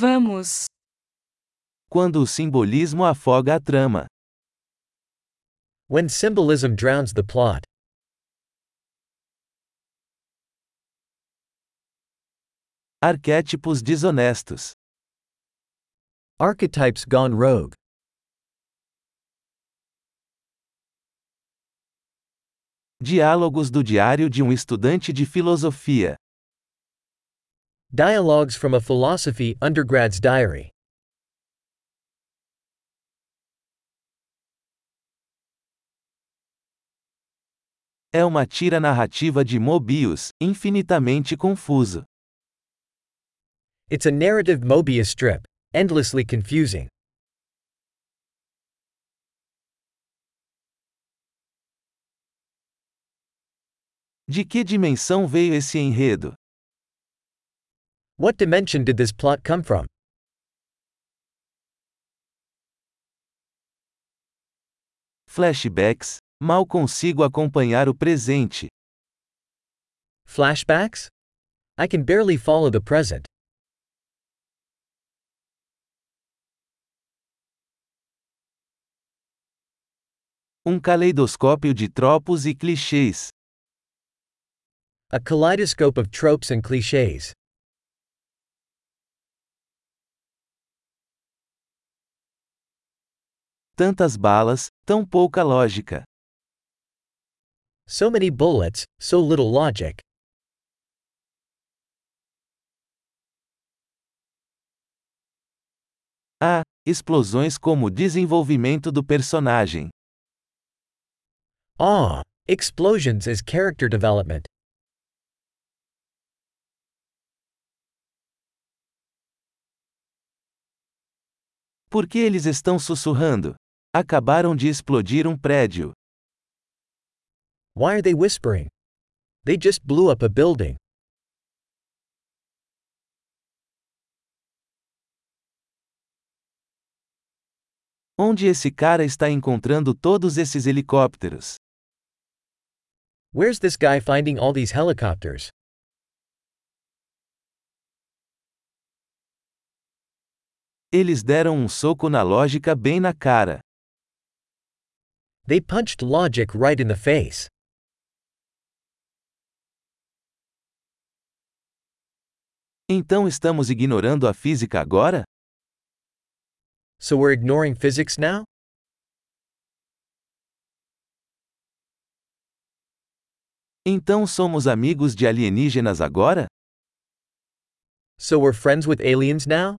Vamos. Quando o simbolismo afoga a trama. When symbolism drowns the plot. Arquétipos desonestos. Archetypes gone rogue. Diálogos do diário de um estudante de filosofia. Dialogues from a philosophy undergrad's diary. É uma tira narrativa de Mobius, infinitamente confuso. It's a narrative Mobius strip, endlessly confusing. De que dimensão veio esse enredo? What dimension did this plot come from? Flashbacks, mal consigo acompanhar o presente. Flashbacks? I can barely follow the present. Um caleidoscópio de tropos e clichês. A kaleidoscope of tropes and cliches. Tantas balas, tão pouca lógica. So many bullets, so little logic. Ah, explosões como desenvolvimento do personagem. Ah, explosions as character development. Por que eles estão sussurrando? Acabaram de explodir um prédio. Why are they whispering? They just blew up a building. Onde esse cara está encontrando todos esses helicópteros? Where's this guy finding all these helicopters? Eles deram um soco na lógica bem na cara. They punched logic right in the face. Então estamos ignorando a física agora? So we're ignoring physics now? Então somos amigos de alienígenas agora? So we're friends with aliens now?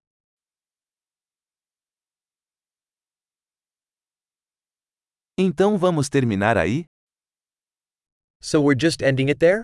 Então vamos terminar aí? So we're just ending it there?